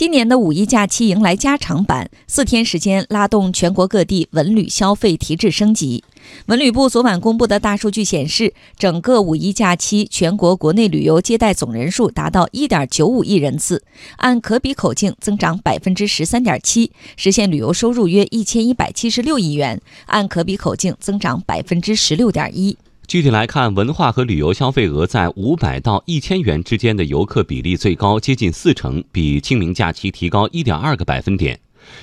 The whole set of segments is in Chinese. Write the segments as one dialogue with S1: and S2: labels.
S1: 今年的五一假期迎来加长版，四天时间拉动全国各地文旅消费提质升级。文旅部昨晚公布的大数据显示，整个五一假期全国国内旅游接待总人数达到一点九五亿人次，按可比口径增长百分之十三点七，实现旅游收入约一千一百七十六亿元，按可比口径增长百分之十六点一。
S2: 具体来看，文化和旅游消费额在五百到一千元之间的游客比例最高，接近四成，比清明假期提高一点二个百分点。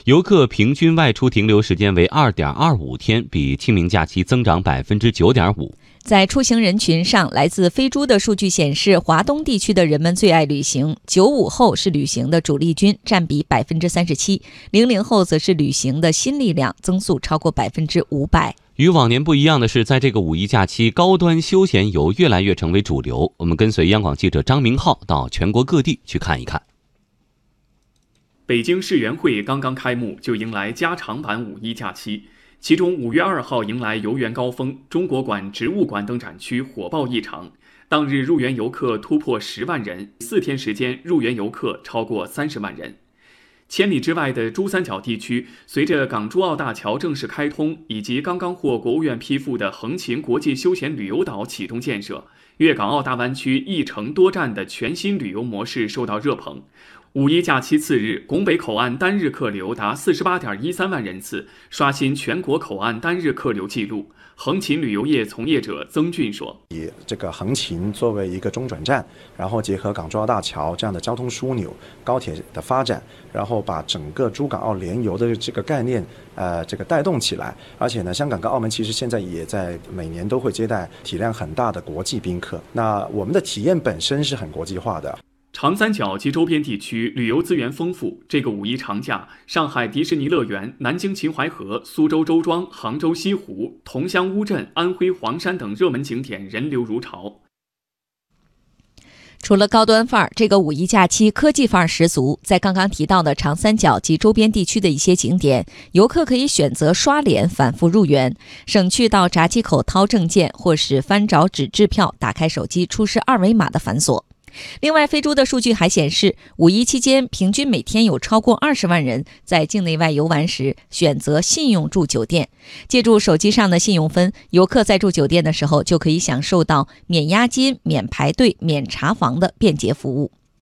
S2: 游客平均外出停留时间为二点二五天，比清明假期增长百分之九点五。
S1: 在出行人群上，来自飞猪的数据显示，华东地区的人们最爱旅行，九五后是旅行的主力军，占比百分之三十七；零零后则是旅行的新力量，增速超过百分之五百。
S2: 与往年不一样的是，在这个五一假期，高端休闲游越来越成为主流。我们跟随央广记者张明浩到全国各地去看一看。
S3: 北京世园会刚刚开幕，就迎来加长版五一假期。其中，五月二号迎来游园高峰，中国馆、植物馆等展区火爆异常，当日入园游客突破十万人，四天时间入园游客超过三十万人。千里之外的珠三角地区，随着港珠澳大桥正式开通，以及刚刚获国务院批复的横琴国际休闲旅游岛启动建设，粤港澳大湾区一城多站的全新旅游模式受到热捧。五一假期次日，拱北口岸单日客流达四十八点一三万人次，刷新全国口岸单日客流记录。横琴旅游业从业者曾俊说：“
S4: 以这个横琴作为一个中转站，然后结合港珠澳大桥这样的交通枢纽、高铁的发展，然后把整个珠港澳联游的这个概念，呃，这个带动起来。而且呢，香港跟澳门其实现在也在每年都会接待体量很大的国际宾客。那我们的体验本身是很国际化的。”
S3: 长三角及周边地区旅游资源丰富，这个五一长假，上海迪士尼乐园、南京秦淮河、苏州周庄、杭州西湖、桐乡乌镇、安徽黄山等热门景点人流如潮。
S1: 除了高端范儿，这个五一假期科技范儿十足。在刚刚提到的长三角及周边地区的一些景点，游客可以选择刷脸反复入园，省去到闸机口掏证件或是翻找纸质票、打开手机出示二维码的繁琐。另外，飞猪的数据还显示，五一期间平均每天有超过二十万人在境内外游玩时选择信用住酒店。借助手机上的信用分，游客在住酒店的时候就可以享受到免押金、免排队、免查房的便捷服务。